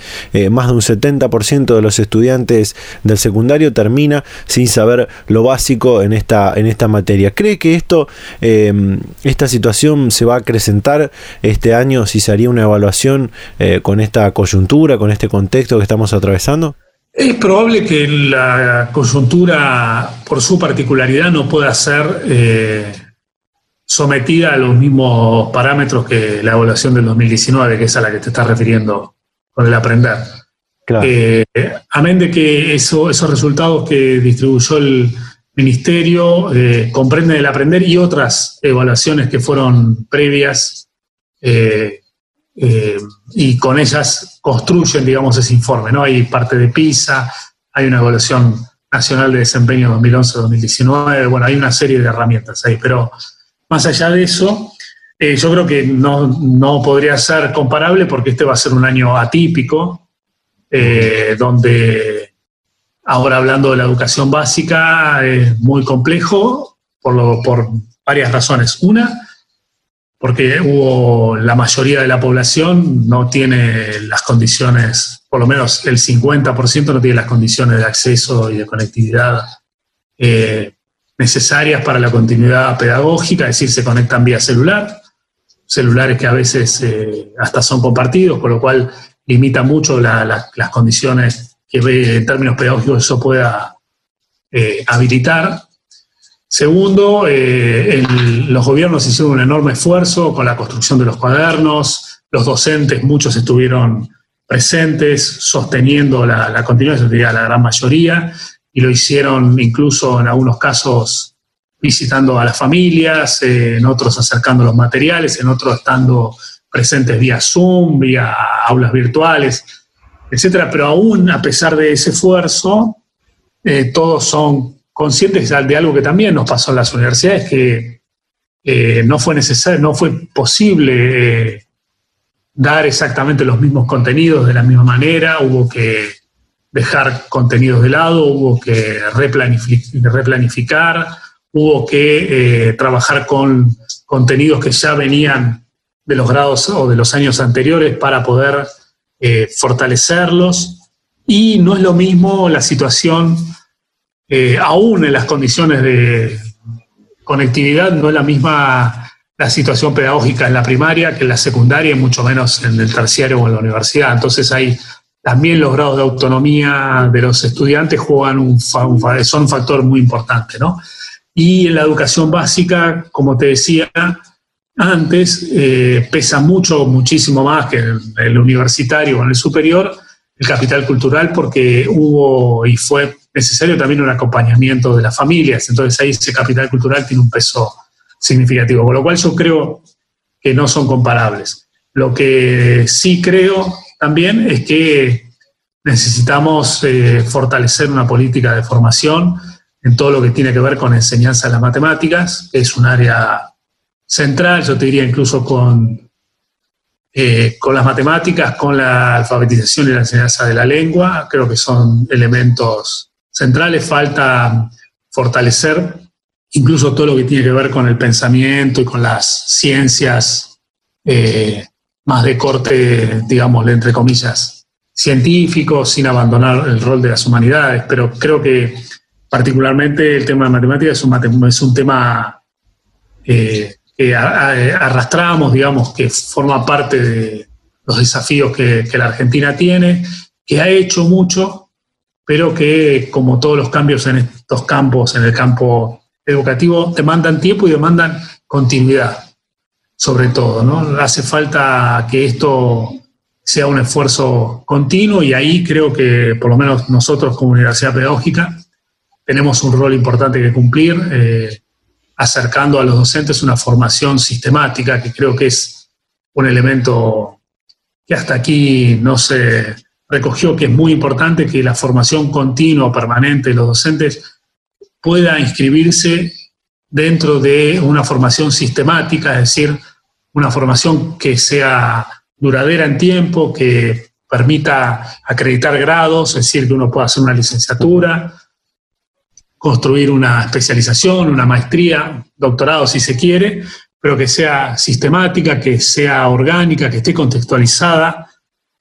más de un 70% de los estudiantes del secundario termina sin saber lo básico en esta, en esta materia. ¿Cree que esto eh, esta situación se va a acrecentar este año si se haría una evaluación eh, con esta coyuntura, con este contexto que estamos atravesando?
Es probable que la coyuntura, por su particularidad, no pueda ser eh, sometida a los mismos parámetros que la evaluación del 2019, que es a la que te estás refiriendo con el aprender. Claro. amén de que esos resultados que distribuyó el, ministerio eh, comprende el aprender y otras evaluaciones que fueron previas eh, eh, y con ellas construyen, digamos, ese informe. ¿no? Hay parte de PISA, hay una evaluación nacional de desempeño 2011-2019, bueno, hay una serie de herramientas ahí, pero más allá de eso, yo creo que no, no, podría ser comparable porque este va a ser un año atípico, donde Ahora hablando de la educación básica, es muy complejo por, por varias razones. Una, porque hubo, la mayoría de la población no tiene las condiciones, por lo menos el 50% no tiene las condiciones de acceso y de conectividad eh, necesarias para la continuidad pedagógica, es decir, se conectan vía celular, celulares que a veces eh, hasta son compartidos, con lo cual limita mucho las condiciones que en términos pedagógicos eso pueda eh, habilitar. Segundo, eh, los gobiernos hicieron un enorme esfuerzo con la construcción de los cuadernos, los docentes, muchos estuvieron presentes, sosteniendo la, continuidad, yo diría la gran mayoría, y lo hicieron incluso en algunos casos visitando a las familias, eh, en otros acercando los materiales, en otros estando presentes vía Zoom, vía aulas virtuales etcétera, pero aún a pesar de ese esfuerzo, eh, todos son conscientes de algo que también nos pasó en las universidades, que eh, no fue necesario, no fue posible eh, dar exactamente los mismos contenidos de la misma manera, hubo que dejar contenidos de lado, hubo que replanificar, hubo que trabajar con contenidos que ya venían de los grados o de los años anteriores para poder eh, fortalecerlos. Y no es lo mismo la situación, eh, aún en las condiciones de conectividad, no es la misma la situación pedagógica en la primaria que en la secundaria y mucho menos en el terciario o en la universidad. Entonces hay también los grados de autonomía de los estudiantes juegan son un factor muy importante, ¿no? Y en la educación básica, como te decía, antes eh, pesa mucho, muchísimo más que en el universitario o en el superior, el capital cultural, porque hubo y fue necesario también un acompañamiento de las familias. Entonces ahí ese capital cultural tiene un peso significativo, con lo cual yo creo que no son comparables. Lo que sí creo también es que necesitamos eh, fortalecer una política de formación en todo lo que tiene que ver con enseñanza de las matemáticas, es un área central, yo te diría incluso con, eh, con las matemáticas, con la alfabetización y la enseñanza de la lengua, creo que son elementos centrales. Falta fortalecer incluso todo lo que tiene que ver con el pensamiento y con las ciencias eh, más de corte, digamos, entre comillas, científico, sin abandonar el rol de las humanidades, pero creo que particularmente el tema de matemáticas es un, es un tema eh, que arrastramos, digamos, que forma parte de los desafíos que, la Argentina tiene, que ha hecho mucho, pero que como todos los cambios en estos campos, en el campo educativo, demandan tiempo y demandan continuidad, sobre todo. ¿no? Hace falta que esto sea un esfuerzo continuo y ahí creo que por lo menos nosotros como Universidad Pedagógica tenemos un rol importante que cumplir, eh, acercando a los docentes una formación sistemática, que creo que es un elemento que hasta aquí no se recogió, que es muy importante, que la formación continua, permanente de los docentes pueda inscribirse dentro de una formación sistemática, es decir, una formación que sea duradera en tiempo, que permita acreditar grados, es decir, que uno pueda hacer una licenciatura, construir una especialización, una maestría, doctorado si se quiere, pero que sea sistemática, que sea orgánica, que esté contextualizada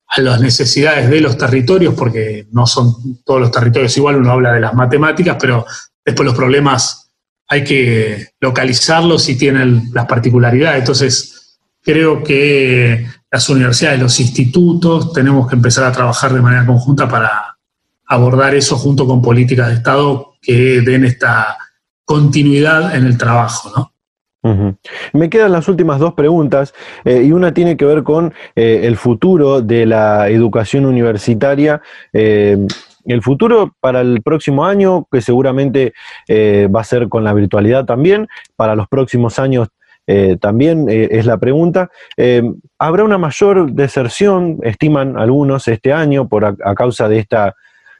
a las necesidades de los territorios, porque no son todos los territorios igual, uno habla de las matemáticas, pero después los problemas hay que localizarlos y tienen las particularidades. Entonces, creo que las universidades, los institutos, tenemos que empezar a trabajar de manera conjunta para abordar eso junto con políticas de Estado que den esta continuidad en el trabajo, ¿no?
Me quedan las últimas dos preguntas eh, y una tiene que ver con eh, el futuro de la educación universitaria. Eh, el futuro para el próximo año, que seguramente va a ser con la virtualidad también, para los próximos años también es la pregunta. ¿Habrá una mayor deserción, estiman algunos, este año por a, causa de esta,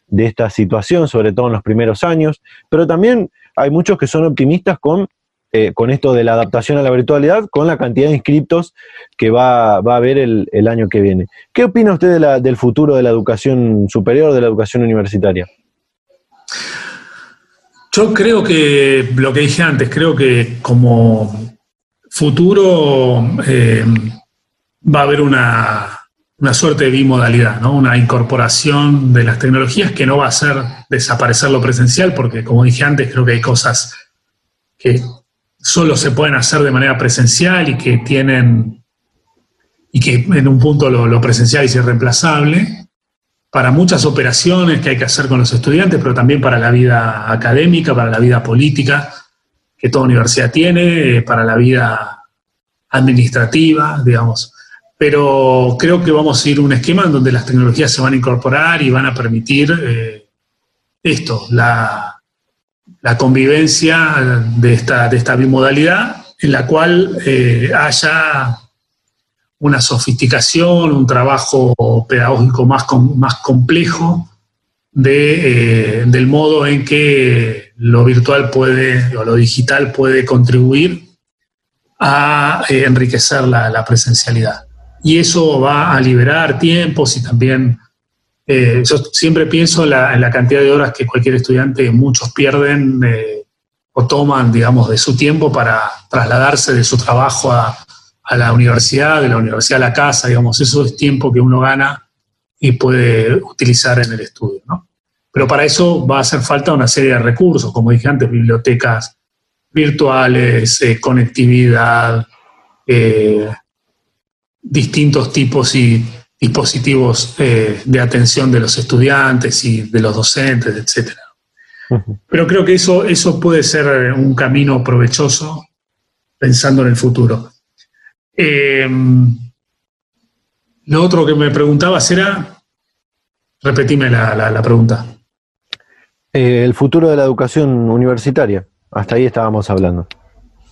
de esta situación, sobre todo en los primeros años? Pero también hay muchos que son optimistas con eh, con esto de la adaptación a la virtualidad, con la cantidad de inscriptos que va, a haber el, año que viene. ¿Qué opina usted del futuro de la educación superior, de la educación universitaria?
Yo creo que, lo que dije antes, creo que como futuro eh, va a haber una, una suerte de bimodalidad, ¿no? una incorporación de las tecnologías que no va a hacer desaparecer lo presencial, porque como dije antes, creo que hay cosas que solo se pueden hacer de manera presencial y que tienen, y que en un punto lo, presencial es irreemplazable, para muchas operaciones que hay que hacer con los estudiantes, pero también para la vida académica, para la vida política que toda universidad tiene, eh, para la vida administrativa, digamos. Pero creo que vamos a ir a un esquema en donde las tecnologías se van a incorporar y van a permitir eh, esto, la, convivencia de esta, de esta bimodalidad en la cual eh, haya una sofisticación, un trabajo pedagógico más, más complejo de, eh, del modo en que lo virtual puede o lo digital puede contribuir a enriquecer la, presencialidad. Y eso va a liberar tiempos y también eh, yo siempre pienso en la, cantidad de horas que cualquier estudiante, muchos pierden eh, o toman, digamos, de su tiempo para trasladarse de su trabajo a, la universidad, de la universidad a la casa, digamos, eso es tiempo que uno gana y puede utilizar en el estudio, ¿no? Pero para eso va a hacer falta una serie de recursos, como dije antes, bibliotecas virtuales, eh, conectividad, distintos tipos y dispositivos eh, de atención de los estudiantes y de los docentes, etc. Pero creo que eso, eso puede ser un camino provechoso pensando en el futuro. Eh, lo otro que me preguntabas era, repetime la, pregunta.
Eh, el futuro de la educación universitaria, hasta ahí estábamos hablando.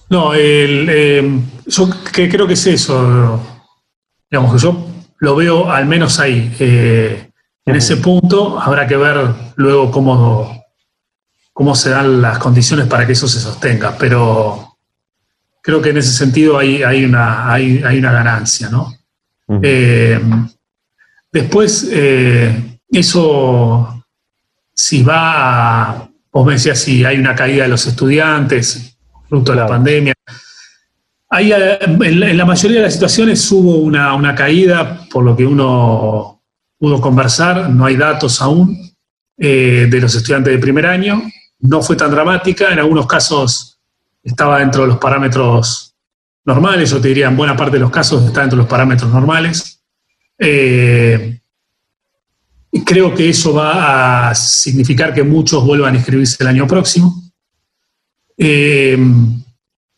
No, yo que creo que es eso. Digamos que yo lo veo al menos ahí. Eh, en ese punto habrá que ver luego cómo, cómo se dan las condiciones para que eso se sostenga, pero creo que en ese sentido hay, hay, una, hay, una ganancia, ¿no? Eh, después, eh, eso, si va, a, vos me decías si hay una caída de los estudiantes, fruto de la pandemia, Eh, en, la, mayoría de las situaciones hubo una, caída, por lo que uno pudo conversar, no hay datos aún, eh, de los estudiantes de primer año. No fue tan dramática, en algunos casos estaba dentro de los parámetros normales, yo te diría en buena parte de los casos está dentro de los parámetros normales. Eh, creo que eso va a significar que muchos vuelvan a inscribirse el año próximo. Eh,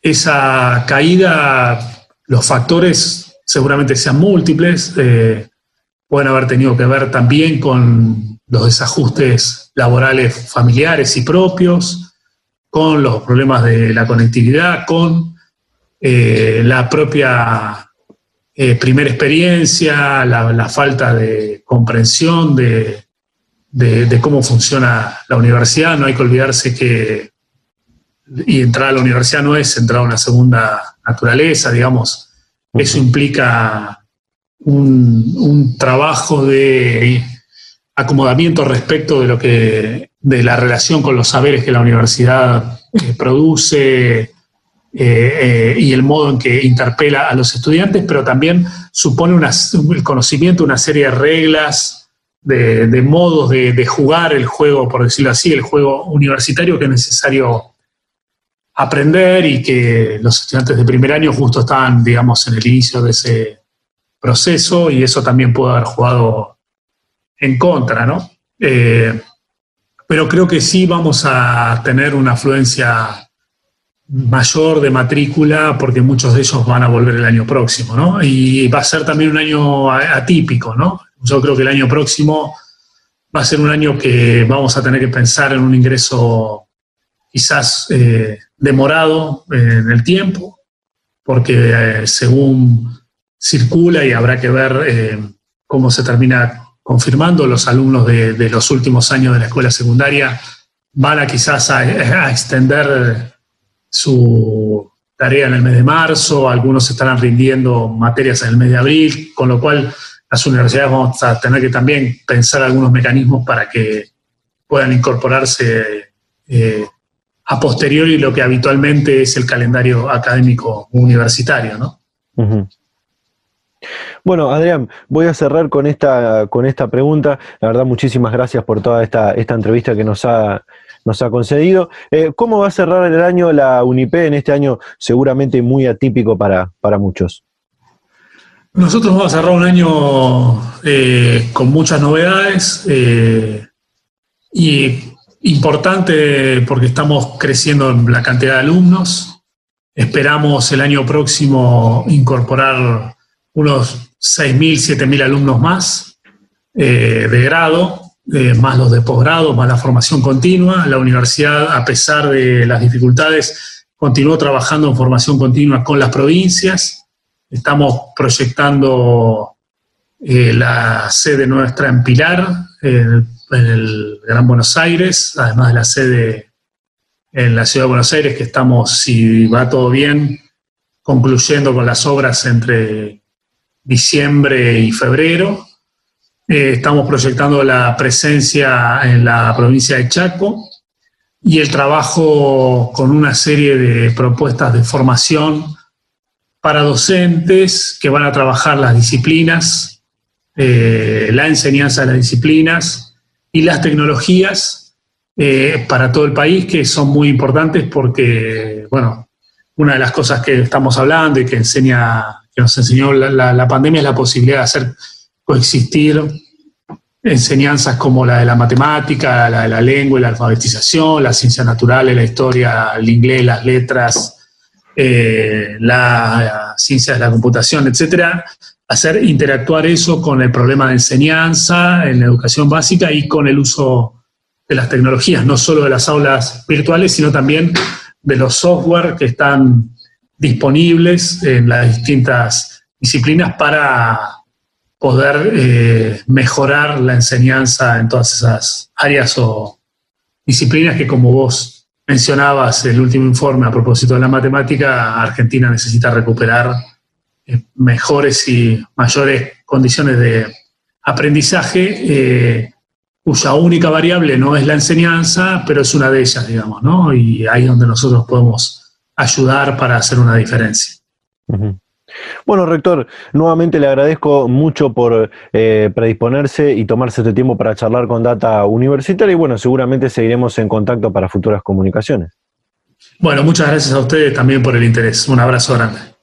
esa caída, los factores seguramente sean múltiples, eh, pueden haber tenido que ver también con los desajustes laborales familiares y propios, con los problemas de la conectividad, con eh, la propia primera experiencia, la, falta de comprensión de, cómo funciona la universidad. No hay que olvidarse que y entrar a la universidad no es entrar a una segunda naturaleza, digamos. Eso implica un, trabajo de acomodamiento respecto de lo que de la relación con los saberes que la universidad eh, produce eh, eh, y el modo en que interpela a los estudiantes, pero también supone el conocimiento una serie de reglas, de, modos de, de, jugar el juego, por decirlo así, el juego universitario que es necesario aprender y que los estudiantes de primer año justo estaban, digamos, en el inicio de ese proceso y eso también pudo haber jugado en contra, ¿no? Eh, pero creo que sí vamos a tener una afluencia mayor de matrícula porque muchos de ellos van a volver el año próximo, ¿no? Y va a ser también un año atípico, ¿no? Yo creo que el año próximo va a ser un año que vamos a tener que pensar en un ingreso quizás eh, demorado eh, en el tiempo, porque eh, según circula y habrá que ver cómo se termina confirmando, los alumnos de, los últimos años de la escuela secundaria van a quizás a, extender su tarea en el mes de marzo, algunos estarán rindiendo materias en el mes de abril, con lo cual las universidades vamos a tener que también pensar algunos mecanismos para que puedan incorporarse a posteriori lo que habitualmente es el calendario académico universitario, ¿no?
Bueno, Adrián, voy a cerrar con esta, con esta pregunta. La verdad, muchísimas gracias por toda esta, esta entrevista que nos ha, nos ha concedido. Eh, ¿Cómo va a cerrar el año la UNIP en este año seguramente muy atípico para, para muchos?
Nosotros vamos a cerrar un año eh, con muchas novedades eh, y importante porque estamos creciendo en la cantidad de alumnos. Esperamos el año próximo incorporar unos 6.000, 7.000 alumnos más eh, de grado, eh, más los de posgrado, más la formación continua. La universidad, a pesar de las dificultades, continuó trabajando en formación continua con las provincias. Estamos proyectando eh, la sede nuestra en Pilar, en el Gran Buenos Aires, además de la sede en la ciudad de Buenos Aires, que estamos, si va todo bien, concluyendo con las obras entre diciembre y febrero. Eh, estamos proyectando la presencia en la provincia de Chaco y el trabajo con una serie de propuestas de formación para docentes que van a trabajar las disciplinas, eh, la enseñanza de las disciplinas, y las tecnologías eh, para todo el país, que son muy importantes porque, bueno, una de las cosas que estamos hablando y que, enseña, que nos enseñó la, pandemia es la posibilidad de hacer coexistir enseñanzas como la de la matemática, la de la lengua la alfabetización, las ciencias naturales, la historia, el inglés, las letras, eh, la, ciencia de la computación, etcétera, hacer interactuar eso con el problema de enseñanza en la educación básica y con el uso de las tecnologías, no solo de las aulas virtuales, sino también de los software que están disponibles en las distintas disciplinas para poder eh, mejorar la enseñanza en todas esas áreas o disciplinas que como vos mencionabas el último informe a propósito de la matemática, Argentina necesita recuperar mejores y mayores condiciones de aprendizaje, eh, cuya única variable no es la enseñanza, pero es una de ellas, digamos, ¿no? Y ahí es donde nosotros podemos ayudar para hacer una diferencia.
Bueno, rector, nuevamente le agradezco mucho por eh, predisponerse y tomarse este tiempo para charlar con Data Universitaria y bueno, seguramente seguiremos en contacto para futuras comunicaciones.
Bueno, muchas gracias a ustedes también por el interés. Un abrazo grande.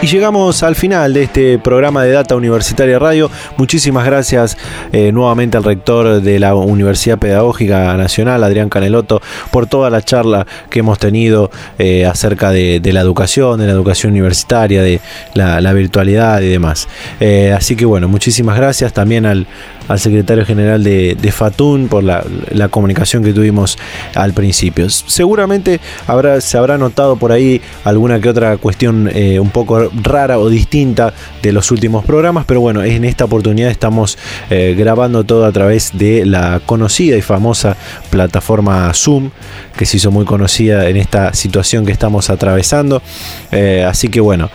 Y llegamos al final de este programa de Data Universitaria Radio. Muchísimas gracias eh, nuevamente al rector de la Universidad Pedagógica Nacional, Adrián Caneloto, por toda la charla que hemos tenido eh, acerca de, la educación, de la educación universitaria, de la, virtualidad y demás. Eh, así que bueno, muchísimas gracias también al, al secretario general de, FATUN por la, comunicación que tuvimos al principio. Seguramente habrá, se habrá notado por ahí alguna que otra cuestión eh, un poco rara o distinta de los últimos programas, pero bueno, en esta oportunidad estamos eh, grabando todo a través de la conocida y famosa plataforma Zoom, que se hizo muy conocida en esta situación que estamos atravesando. Eh, así que bueno,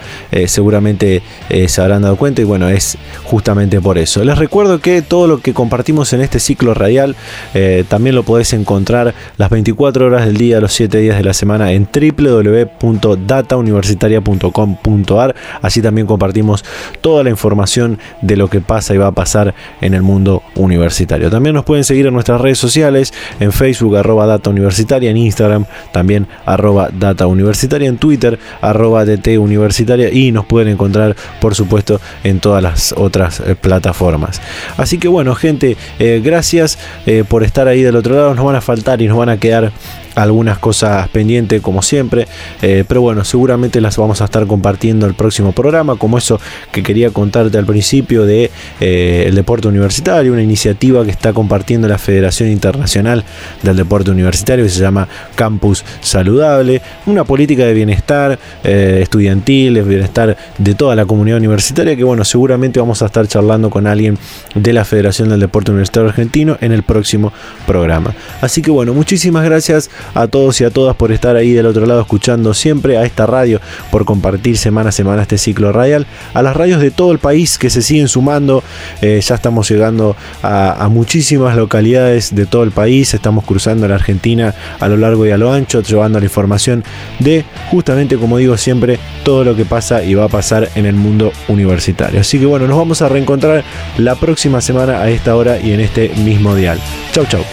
seguramente se habrán dado cuenta y bueno, es justamente por eso. Les recuerdo que todo lo que compartimos en este ciclo radial eh, también lo podés encontrar las 24 horas del día, los 7 días de la semana en www.datauniversitaria.com.ar. Así también compartimos toda la información de lo que pasa y va a pasar en el mundo universitario. También nos pueden seguir en nuestras redes sociales, en Facebook arroba data universitaria, en Instagram también arroba data universitaria, en Twitter arroba dt universitaria y nos pueden encontrar por supuesto en todas las otras eh, plataformas. Así que bueno, gente, eh, gracias eh, por estar ahí del otro lado. Nos van a faltar y nos van a quedar algunas cosas pendientes como siempre, eh, pero bueno, seguramente las vamos a estar compartiendo el próximo programa, como eso que quería contarte al principio de eh, el deporte universitario, una iniciativa que está compartiendo la Federación Internacional del Deporte Universitario que se llama Campus Saludable, una política de bienestar eh, estudiantil, de bienestar de toda la comunidad universitaria, que bueno, seguramente vamos a estar charlando con alguien de la Federación del Deporte Universitario Argentino en el próximo programa. Así que bueno, muchísimas gracias a todos y a todas por estar ahí del otro lado escuchando siempre a esta radio, por compartir semana a semana este ciclo radial, a las radios de todo el país que se siguen sumando, eh, ya estamos llegando a, muchísimas localidades de todo el país, estamos cruzando la Argentina a lo largo y a lo ancho, llevando la información de justamente como digo siempre, todo lo que pasa y va a pasar en el mundo universitario. Así que bueno, nos vamos a reencontrar la próxima semana a esta hora y en este mismo dial. Chau chau.